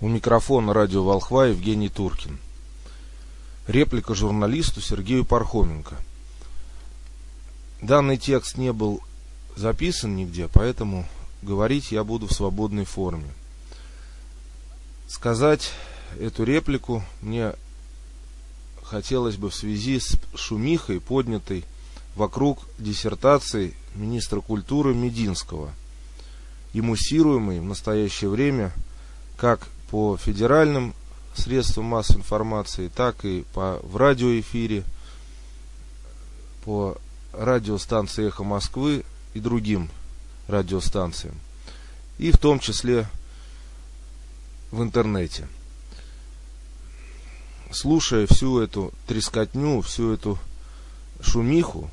У микрофона радио «Волхва» Евгений Туркин. Реплика журналисту Сергею Пархоменко. Данный текст не был записан нигде, поэтому говорить я буду в свободной форме. Сказать эту реплику мне хотелось бы в связи с шумихой, поднятой вокруг диссертации министра культуры Мединского, и муссируемой в настоящее время как по федеральным средствам массовой информации, так и по, в радиоэфире, по радиостанции «Эхо Москвы» и другим радиостанциям, и в том числе в интернете. Слушая всю эту трескотню, всю эту шумиху,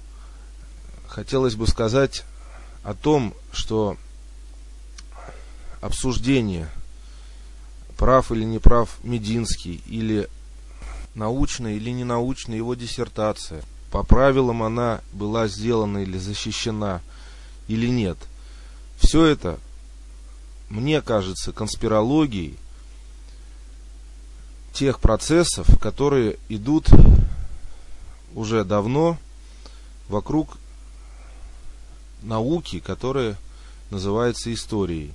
хотелось бы сказать о том, что обсуждение, прав или не прав Мединский, или научная или ненаучная его диссертация, по правилам она была сделана или защищена, или нет. Все это, мне кажется, конспирологией тех процессов, которые идут уже давно вокруг науки, которая называется историей.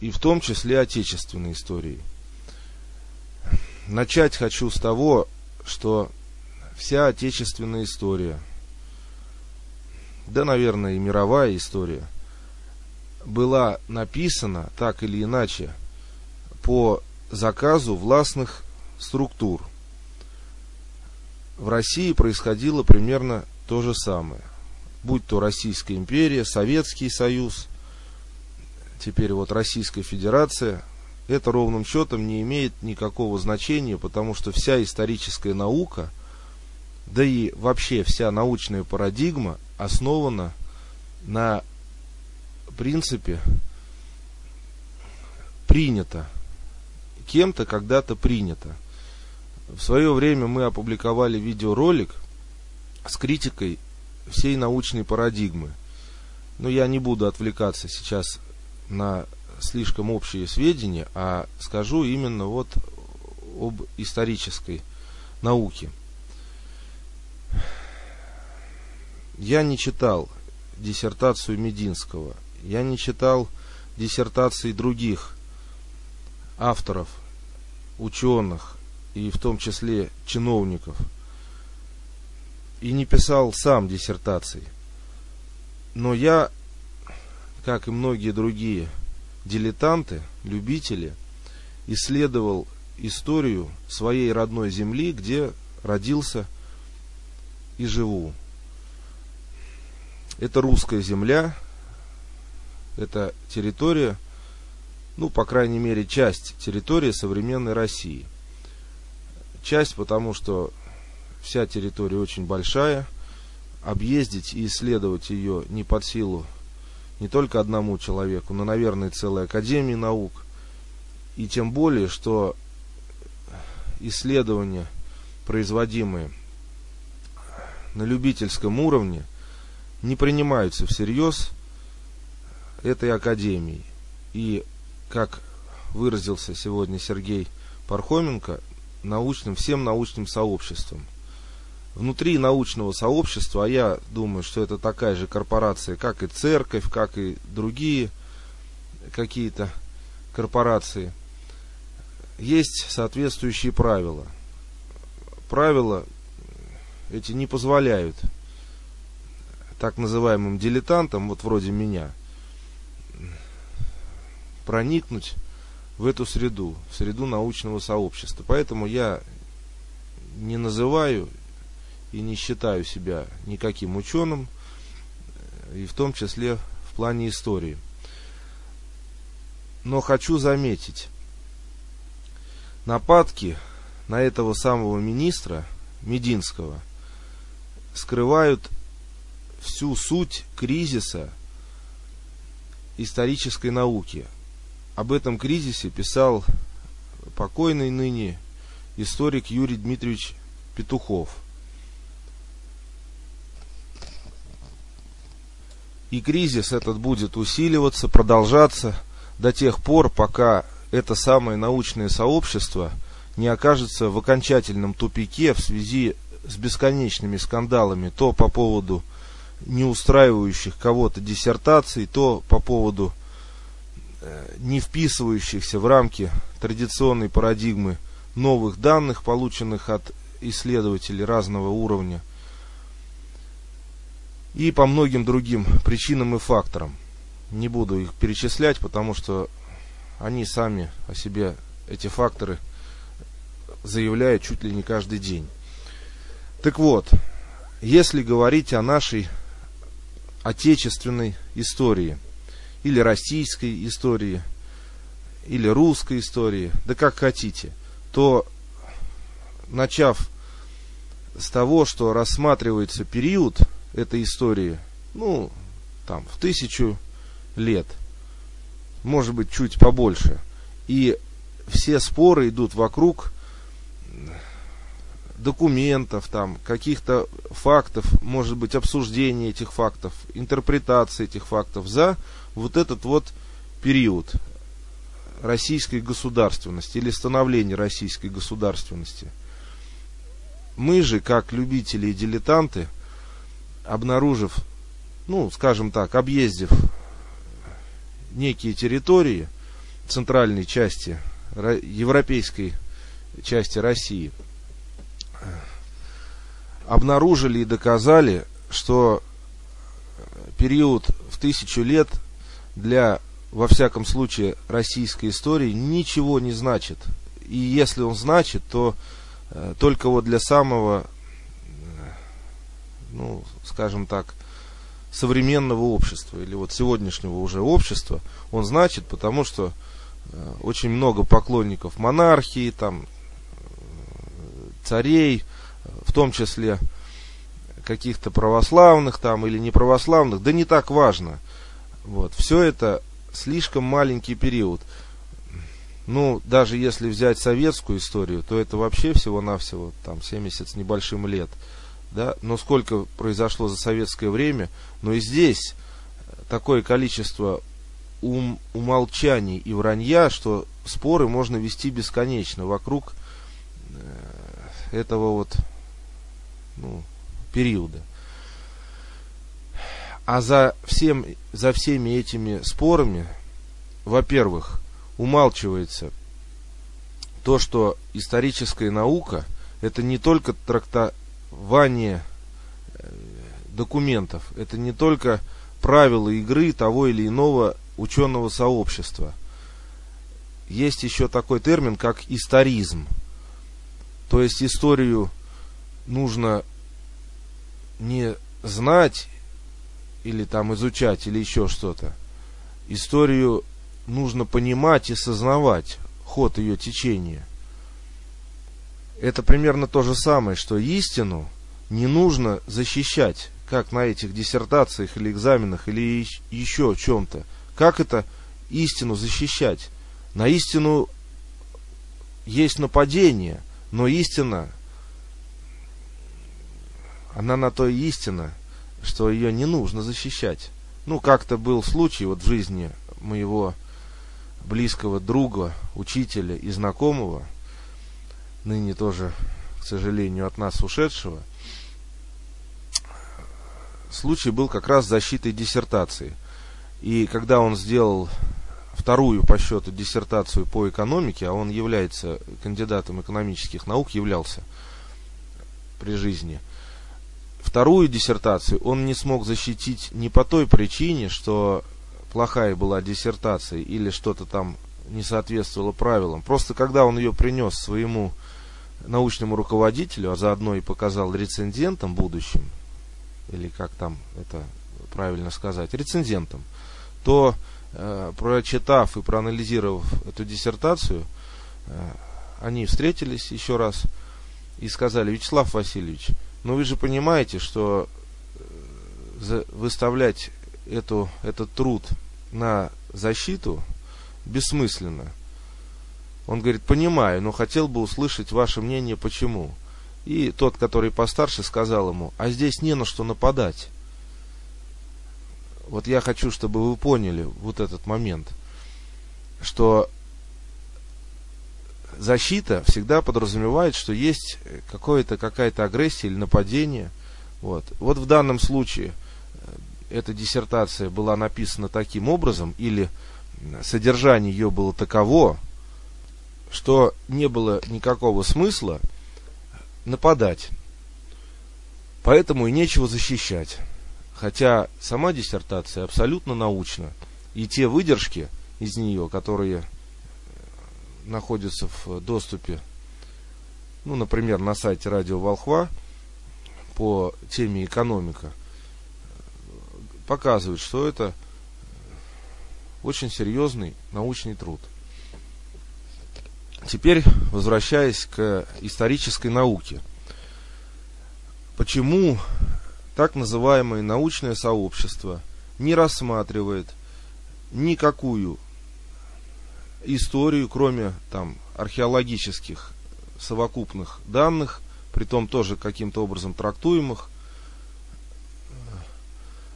И в том числе отечественной историей. Начать хочу с того, что вся отечественная история, да, наверное, и мировая история, была написана так или иначе по заказу властных структур. В России происходило примерно то же самое будь то Российская империя, Советский Союз, теперь вот Российская Федерация, это ровным счетом не имеет никакого значения, потому что вся историческая наука, да и вообще вся научная парадигма основана на принципе принято. Кем-то когда-то принято. В свое время мы опубликовали видеоролик с критикой всей научной парадигмы. Но я не буду отвлекаться сейчас на слишком общие сведения, а скажу именно вот об исторической науке. Я не читал диссертацию Мединского, я не читал диссертации других авторов, ученых и в том числе чиновников – и не писал сам диссертаций. Но я, как и многие другие дилетанты, любители, исследовал историю своей родной земли, где родился и живу. Это русская земля, это территория, ну, по крайней мере, часть территории современной России. Часть, потому что Вся территория очень большая. Объездить и исследовать ее не под силу не только одному человеку, но, наверное, целой Академии наук. И тем более, что исследования, производимые на любительском уровне, не принимаются всерьез этой Академией. И, как выразился сегодня Сергей Пархоменко, научным, всем научным сообществом – внутри научного сообщества, а я думаю, что это такая же корпорация, как и церковь, как и другие какие-то корпорации, есть соответствующие правила. Правила эти не позволяют так называемым дилетантам, вот вроде меня, проникнуть в эту среду, в среду научного сообщества. Поэтому я не называю и не считаю себя никаким ученым, и в том числе в плане истории. Но хочу заметить, нападки на этого самого министра Мединского скрывают всю суть кризиса исторической науки. Об этом кризисе писал покойный ныне историк Юрий Дмитриевич Петухов – И кризис этот будет усиливаться, продолжаться до тех пор, пока это самое научное сообщество не окажется в окончательном тупике в связи с бесконечными скандалами то по поводу не устраивающих кого-то диссертаций, то по поводу э, не вписывающихся в рамки традиционной парадигмы новых данных, полученных от исследователей разного уровня, и по многим другим причинам и факторам. Не буду их перечислять, потому что они сами о себе, эти факторы, заявляют чуть ли не каждый день. Так вот, если говорить о нашей отечественной истории, или российской истории, или русской истории, да как хотите, то начав с того, что рассматривается период этой истории, ну, там, в тысячу лет, может быть, чуть побольше. И все споры идут вокруг документов, там, каких-то фактов, может быть, обсуждения этих фактов, интерпретации этих фактов за вот этот вот период российской государственности или становления российской государственности. Мы же, как любители и дилетанты, обнаружив, ну, скажем так, объездив некие территории центральной части европейской части России, обнаружили и доказали, что период в тысячу лет для, во всяком случае, российской истории ничего не значит. И если он значит, то э, только вот для самого, ну, скажем так, современного общества или вот сегодняшнего уже общества, он значит, потому что э, очень много поклонников монархии, там, царей, в том числе каких-то православных там или неправославных, да не так важно. Вот, все это слишком маленький период. Ну, даже если взять советскую историю, то это вообще всего-навсего там 70 с небольшим лет. Да? Но сколько произошло за советское время, но и здесь такое количество ум, умолчаний и вранья, что споры можно вести бесконечно вокруг э, этого вот ну, периода. А за, всем, за всеми этими спорами, во-первых, умалчивается то, что историческая наука это не только трактование э, документов, это не только правила игры того или иного ученого сообщества. Есть еще такой термин, как историзм. То есть историю нужно не знать или там изучать, или еще что-то. Историю нужно понимать и сознавать ход ее течения. Это примерно то же самое, что истину не нужно защищать, как на этих диссертациях или экзаменах, или еще чем-то. Как это истину защищать? На истину есть нападение, но истина, она на то и истина, что ее не нужно защищать. Ну, как-то был случай вот в жизни моего близкого друга, учителя и знакомого, ныне тоже, к сожалению, от нас ушедшего. Случай был как раз защитой диссертации. И когда он сделал вторую по счету диссертацию по экономике, а он является кандидатом экономических наук, являлся при жизни – вторую диссертацию он не смог защитить не по той причине, что плохая была диссертация или что-то там не соответствовало правилам. Просто когда он ее принес своему научному руководителю, а заодно и показал рецензентам будущим, или как там это правильно сказать, рецензентам, то э, прочитав и проанализировав эту диссертацию, э, они встретились еще раз и сказали, Вячеслав Васильевич, но вы же понимаете, что э, выставлять эту, этот труд на защиту бессмысленно. Он говорит, понимаю, но хотел бы услышать ваше мнение, почему. И тот, который постарше, сказал ему, а здесь не на что нападать. Вот я хочу, чтобы вы поняли вот этот момент, что защита всегда подразумевает, что есть какое-то, какая-то агрессия или нападение. Вот. вот в данном случае э, эта диссертация была написана таким образом, или содержание ее было таково, что не было никакого смысла нападать. Поэтому и нечего защищать. Хотя сама диссертация абсолютно научна. И те выдержки из нее, которые находятся в доступе, ну, например, на сайте Радио Волхва по теме экономика, показывают, что это очень серьезный научный труд. Теперь, возвращаясь к исторической науке. Почему так называемое научное сообщество не рассматривает никакую историю, кроме там археологических совокупных данных, при том тоже каким-то образом трактуемых,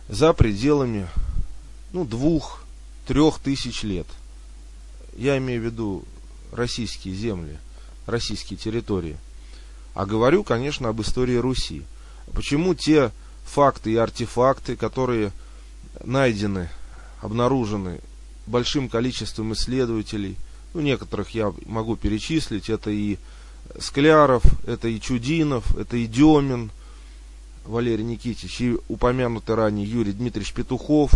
за пределами ну, двух-трех тысяч лет. Я имею в виду российские земли, российские территории. А говорю, конечно, об истории Руси. Почему те факты и артефакты, которые найдены, обнаружены большим количеством исследователей. Ну, некоторых я могу перечислить. Это и Скляров, это и Чудинов, это и Демин, Валерий Никитич, и упомянутый ранее Юрий Дмитриевич Петухов,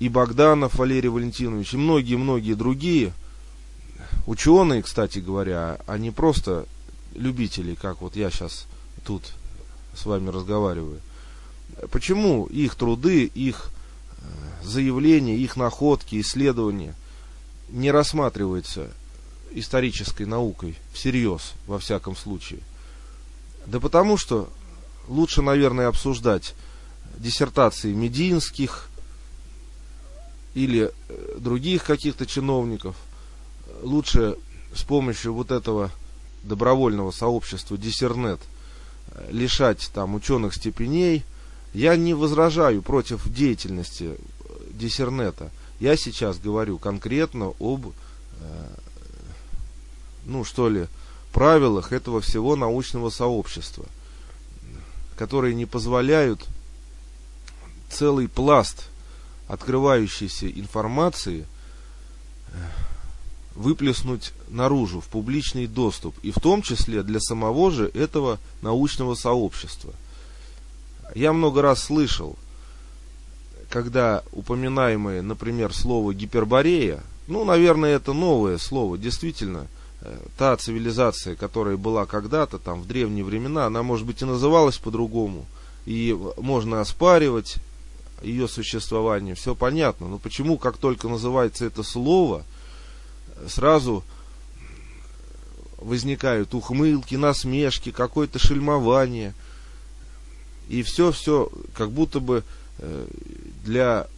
и Богданов Валерий Валентинович, и многие-многие другие ученые, кстати говоря, не просто любители, как вот я сейчас тут с вами разговариваю. Почему их труды, их заявления, их находки, исследования не рассматриваются исторической наукой всерьез, во всяком случае. Да потому что лучше, наверное, обсуждать диссертации мединских или э, других каких-то чиновников. Лучше с помощью вот этого добровольного сообщества Диссернет э, лишать там ученых степеней. Я не возражаю против деятельности диссернета. Я сейчас говорю конкретно об, э, ну что ли, правилах этого всего научного сообщества, которые не позволяют целый пласт открывающейся информации э, выплеснуть наружу, в публичный доступ, и в том числе для самого же этого научного сообщества. Я много раз слышал, когда упоминаемое, например, слово гиперборея, ну, наверное, это новое слово, действительно, э, та цивилизация, которая была когда-то, там, в древние времена, она, может быть, и называлась по-другому, и можно оспаривать ее существование, все понятно, но почему, как только называется это слово, сразу возникают ухмылки, насмешки, какое-то шельмование, и все-все, как будто бы э, для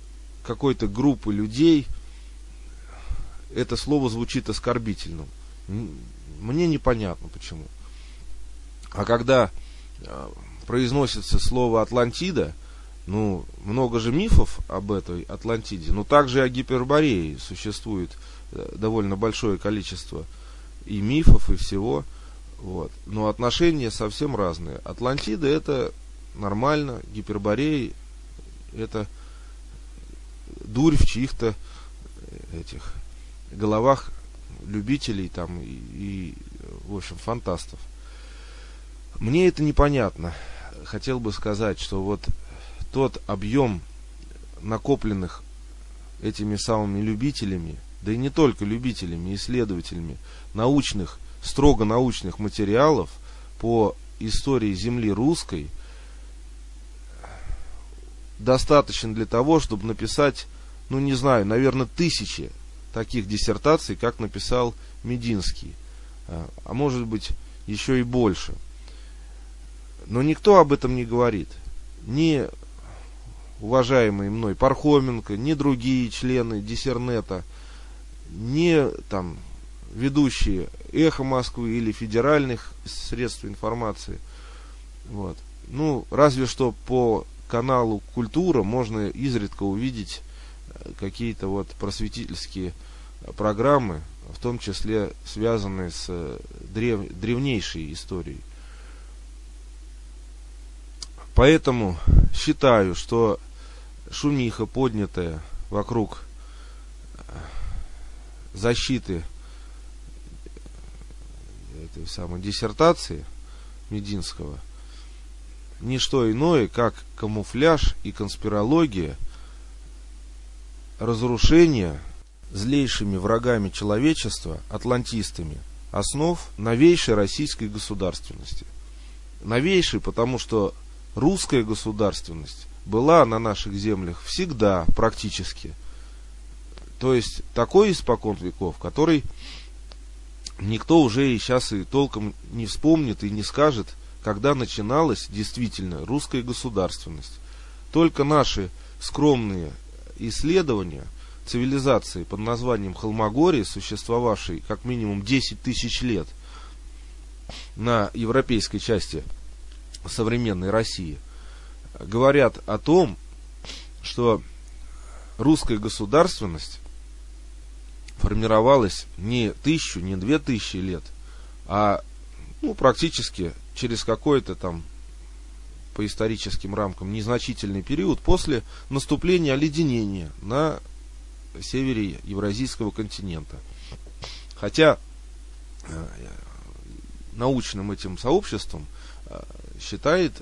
какой-то группы людей это слово звучит оскорбительным. Мне непонятно почему. А когда а, произносится слово Атлантида, ну, много же мифов об этой Атлантиде, но также и о Гиперборее существует э, довольно большое количество и мифов, и всего. Вот. Но отношения совсем разные. Атлантида это нормально, Гипербореи это дурь в чьих-то этих головах любителей там и, и, в общем, фантастов. Мне это непонятно. Хотел бы сказать, что вот тот объем накопленных этими самыми любителями, да и не только любителями, исследователями, научных, строго научных материалов по истории земли русской – достаточен для того, чтобы написать, ну не знаю, наверное, тысячи таких диссертаций, как написал Мединский. А, а может быть, еще и больше. Но никто об этом не говорит. Ни уважаемый мной Пархоменко, ни другие члены Диссернета, ни там ведущие Эхо Москвы или федеральных средств информации. Вот. Ну, разве что по каналу Культура можно изредка увидеть э, какие-то вот просветительские программы в том числе связанные с э, древ, древнейшей историей. Поэтому считаю, что шумиха, поднятая вокруг защиты этой самой диссертации Мединского, не что иное, как камуфляж и конспирология разрушения злейшими врагами человечества, атлантистами, основ новейшей российской государственности. Новейшей, потому что русская государственность была на наших землях всегда практически. То есть такой испокон веков, который никто уже и сейчас и толком не вспомнит и не скажет, когда начиналась действительно русская государственность. Только наши скромные исследования цивилизации под названием Холмогории, существовавшей как минимум 10 тысяч лет на европейской части современной России, говорят о том, что русская государственность формировалась не тысячу, не две тысячи лет, а ну, практически через какой-то там по историческим рамкам незначительный период после наступления оледенения на севере Евразийского континента. Хотя э, научным этим сообществом э, считает,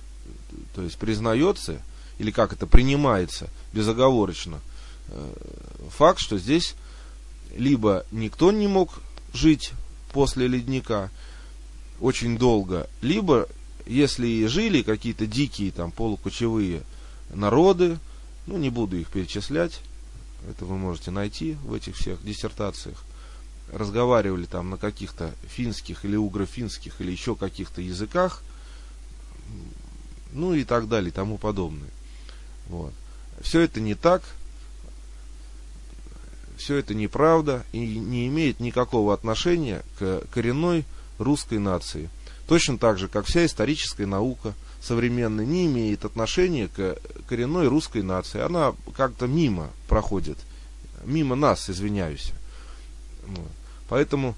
то есть признается, или как это принимается безоговорочно, э, факт, что здесь либо никто не мог жить после ледника очень долго, либо если и жили какие-то дикие там полукочевые народы, ну не буду их перечислять, это вы можете найти в этих всех диссертациях, разговаривали там на каких-то финских или угрофинских или еще каких-то языках, ну и так далее, и тому подобное. Вот. Все это не так, все это неправда и не имеет никакого отношения к коренной русской нации. Точно так же, как вся историческая наука современная не имеет отношения к коренной русской нации. Она как-то мимо проходит. Мимо нас, извиняюсь. Поэтому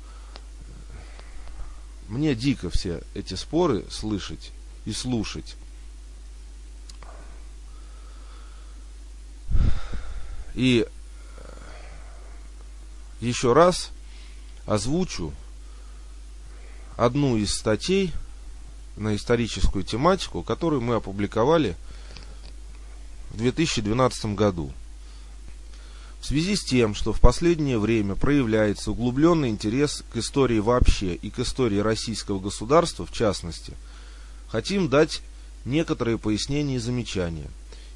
мне дико все эти споры слышать и слушать. И еще раз озвучу одну из статей на историческую тематику, которую мы опубликовали в 2012 году. В связи с тем, что в последнее время проявляется углубленный интерес к истории вообще и к истории российского государства в частности, хотим дать некоторые пояснения и замечания.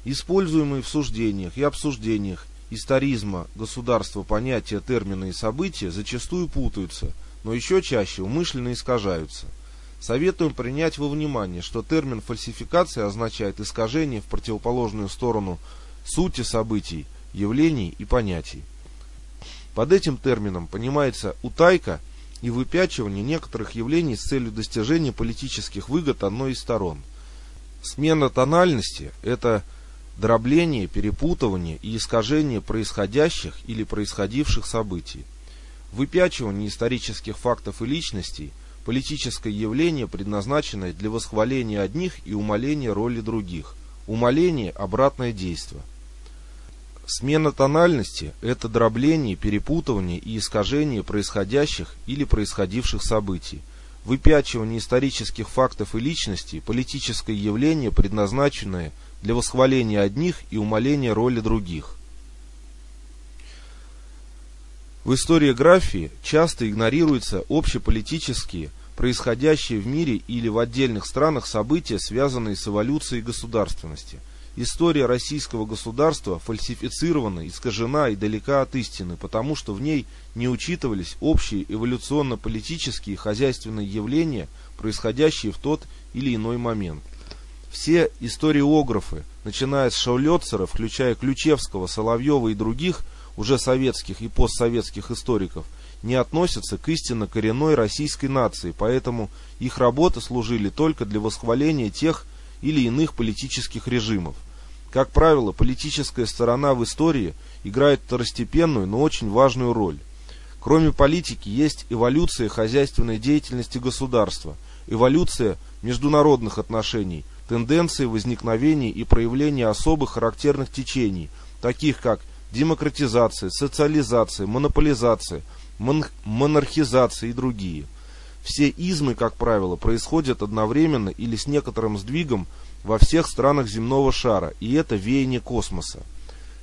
Используемые в суждениях и обсуждениях историзма государства понятия, термины и события зачастую путаются – но еще чаще умышленно искажаются. Советуем принять во внимание, что термин фальсификация означает искажение в противоположную сторону сути событий, явлений и понятий. Под этим термином понимается утайка и выпячивание некоторых явлений с целью достижения политических выгод одной из сторон. Смена тональности – это дробление, перепутывание и искажение происходящих или происходивших событий. Выпячивание исторических фактов и личностей – политическое явление, предназначенное для восхваления одних и умаления роли других. Умаление – обратное действие. Смена тональности – это дробление, перепутывание и искажение происходящих или происходивших событий. Выпячивание исторических фактов и личностей – политическое явление, предназначенное для восхваления одних и умаления роли других. В историографии часто игнорируются общеполитические, происходящие в мире или в отдельных странах события, связанные с эволюцией государственности. История российского государства фальсифицирована, искажена и далека от истины, потому что в ней не учитывались общие эволюционно-политические и хозяйственные явления, происходящие в тот или иной момент. Все историографы, начиная с Шаулетцера, включая Ключевского, Соловьева и других – уже советских и постсоветских историков, не относятся к истинно коренной российской нации, поэтому их работы служили только для восхваления тех или иных политических режимов. Как правило, политическая сторона в истории играет второстепенную, но очень важную роль. Кроме политики есть эволюция хозяйственной деятельности государства, эволюция международных отношений, тенденции возникновения и проявления особых характерных течений, таких как демократизация, социализация, монополизация, мон монархизация и другие. Все измы, как правило, происходят одновременно или с некоторым сдвигом во всех странах земного шара, и это веяние космоса.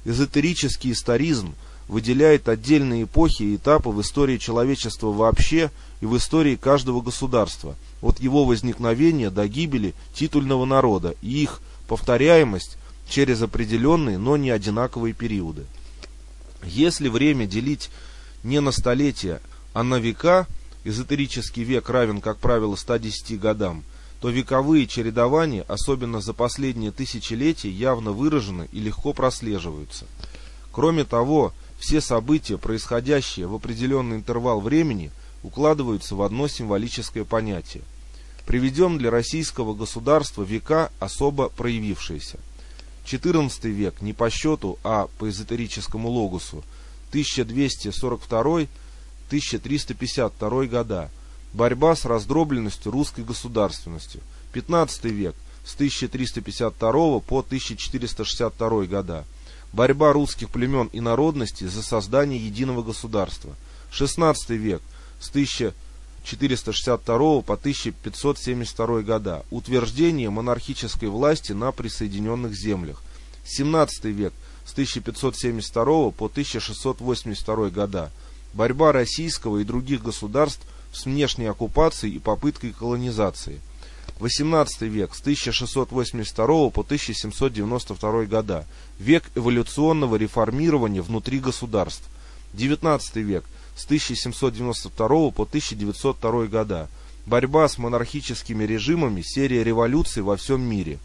Эзотерический историзм – выделяет отдельные эпохи и этапы в истории человечества вообще и в истории каждого государства, от его возникновения до гибели титульного народа и их повторяемость через определенные, но не одинаковые периоды. Если время делить не на столетия, а на века, эзотерический век равен, как правило, 110 годам, то вековые чередования, особенно за последние тысячелетия, явно выражены и легко прослеживаются. Кроме того, все события, происходящие в определенный интервал времени, укладываются в одно символическое понятие. Приведем для российского государства века особо проявившиеся. XIV век не по счету, а по эзотерическому логосу 1242-1352 года. Борьба с раздробленностью русской государственностью. XV век с 1352 по 1462 года борьба русских племен и народностей за создание единого государства. XVI век с 1462 по 1572 года. Утверждение монархической власти на присоединенных землях. XVII век с 1572 по 1682 года. Борьба российского и других государств с внешней оккупацией и попыткой колонизации. XVIII век с 1682 по 1792 года, век эволюционного реформирования внутри государств. XIX век с 1792 по 1902 года, борьба с монархическими режимами, серия революций во всем мире.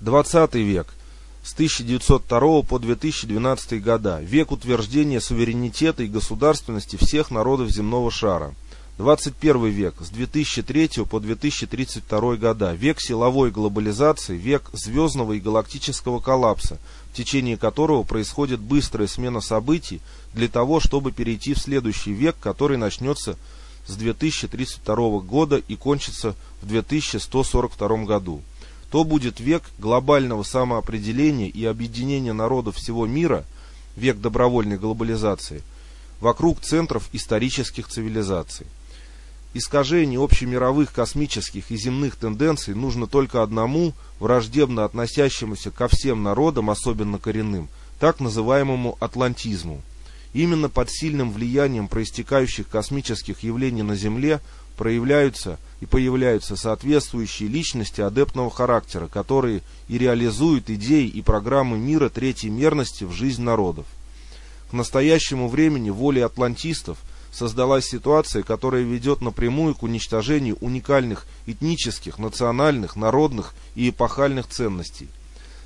XX век с 1902 по 2012 года, век утверждения суверенитета и государственности всех народов земного шара. 21 век с 2003 по 2032 года, век силовой глобализации, век звездного и галактического коллапса, в течение которого происходит быстрая смена событий для того, чтобы перейти в следующий век, который начнется с 2032 года и кончится в 2142 году. То будет век глобального самоопределения и объединения народов всего мира, век добровольной глобализации, вокруг центров исторических цивилизаций. Искажение общемировых космических и земных тенденций нужно только одному, враждебно относящемуся ко всем народам, особенно коренным, так называемому атлантизму. Именно под сильным влиянием проистекающих космических явлений на Земле проявляются и появляются соответствующие личности адептного характера, которые и реализуют идеи и программы мира третьей мерности в жизнь народов. К настоящему времени волей атлантистов – создалась ситуация, которая ведет напрямую к уничтожению уникальных этнических, национальных, народных и эпохальных ценностей.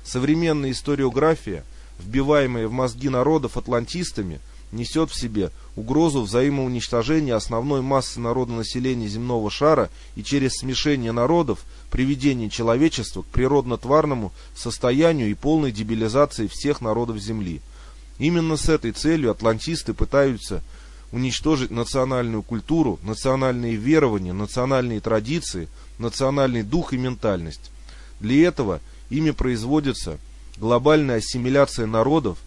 Современная историография, вбиваемая в мозги народов атлантистами, несет в себе угрозу взаимоуничтожения основной массы народонаселения земного шара и через смешение народов приведение человечества к природно-тварному состоянию и полной дебилизации всех народов Земли. Именно с этой целью атлантисты пытаются уничтожить национальную культуру, национальные верования, национальные традиции, национальный дух и ментальность. Для этого ими производится глобальная ассимиляция народов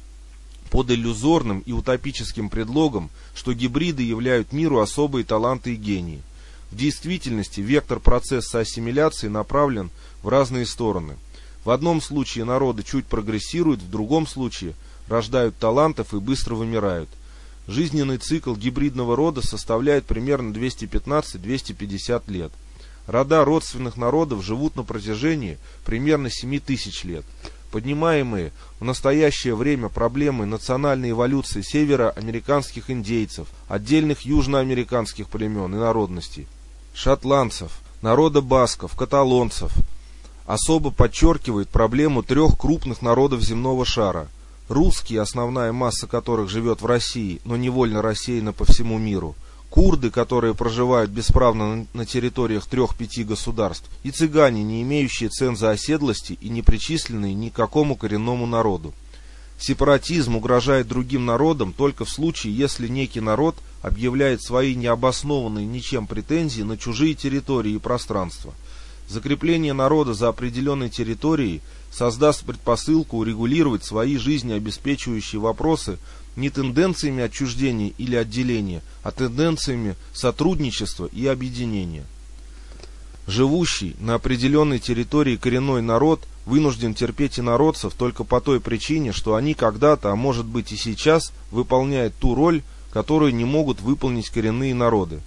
под иллюзорным и утопическим предлогом, что гибриды являют миру особые таланты и гении. В действительности вектор процесса ассимиляции направлен в разные стороны. В одном случае народы чуть прогрессируют, в другом случае рождают талантов и быстро вымирают. Жизненный цикл гибридного рода составляет примерно 215-250 лет. Рода родственных народов живут на протяжении примерно 7 тысяч лет. Поднимаемые в настоящее время проблемы национальной эволюции североамериканских индейцев, отдельных южноамериканских племен и народностей, шотландцев, народа басков, каталонцев, особо подчеркивает проблему трех крупных народов земного шара – русские, основная масса которых живет в России, но невольно рассеяна по всему миру, курды, которые проживают бесправно на территориях трех-пяти государств, и цыгане, не имеющие ценза оседлости и не причисленные ни к какому коренному народу. Сепаратизм угрожает другим народам только в случае, если некий народ объявляет свои необоснованные ничем претензии на чужие территории и пространства. Закрепление народа за определенной территорией создаст предпосылку урегулировать свои жизнеобеспечивающие вопросы не тенденциями отчуждения или отделения, а тенденциями сотрудничества и объединения. Живущий на определенной территории коренной народ вынужден терпеть инородцев только по той причине, что они когда-то, а может быть и сейчас, выполняют ту роль, которую не могут выполнить коренные народы.